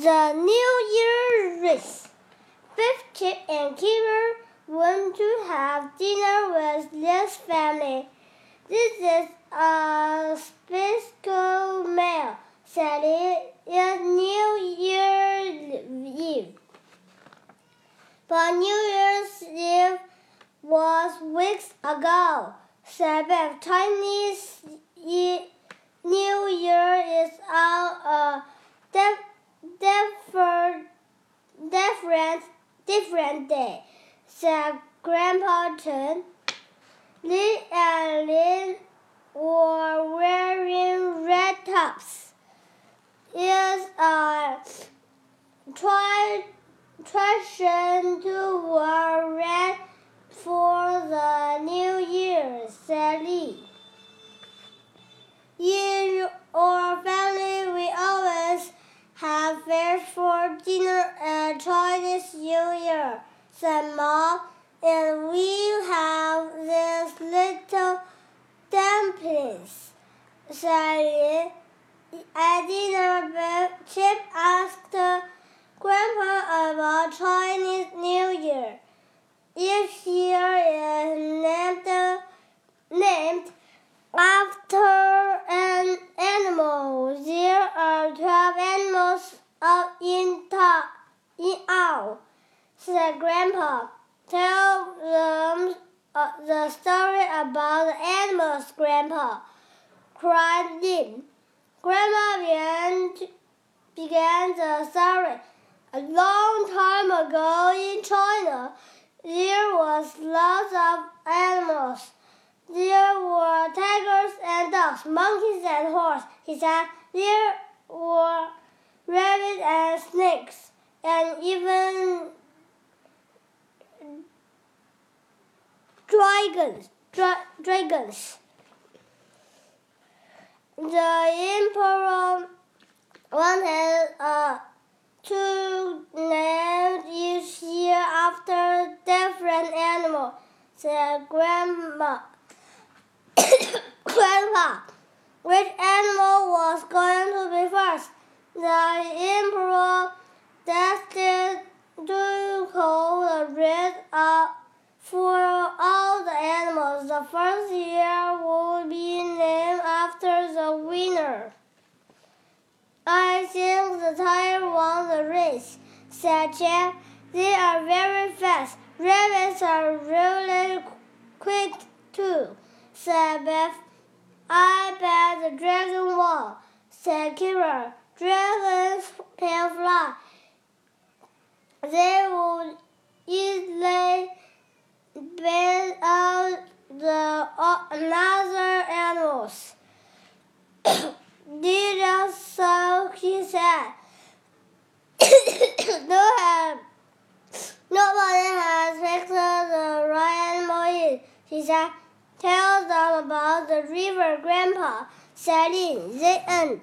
The New Year race. Biff, Chip, and Kipper went to have dinner with this family. This is a special meal, said it is New Year's Eve. But New Year's Eve was weeks ago, said Biff. Chinese New Year is on a different, different, different day, said Grandpa Chen. Lee and Lin were wearing red tops. It's a try, tradition to wear red for the New Year, said At dinner, Chip asked Grandpa about Chinese New Year. Each year is named, named after an animal. There are twelve animals in, in all, said Grandpa. Tell them uh, the story about the animals, Grandpa, cried. Grandma began, began the story. A long time ago in China, there was lots of animals. There were tigers and dogs, monkeys and horses. He said there were rabbits and snakes, and even dragons. Dra dragons. The emperor wanted uh, to name each year after different animal, said Grandma. Grandpa, which animal was going to be first? The emperor decided year would be named after the winner. I think the tiger won the race, said Chip. They are very fast. Rabbits are really quick too, said Beth. I bet the dragon won, said Kira. Dragons can fly. They would easily beat out the uh, other animals. Did so he said. no have, nobody has picked the right animal tell them about the river, Grandpa. Said in the end.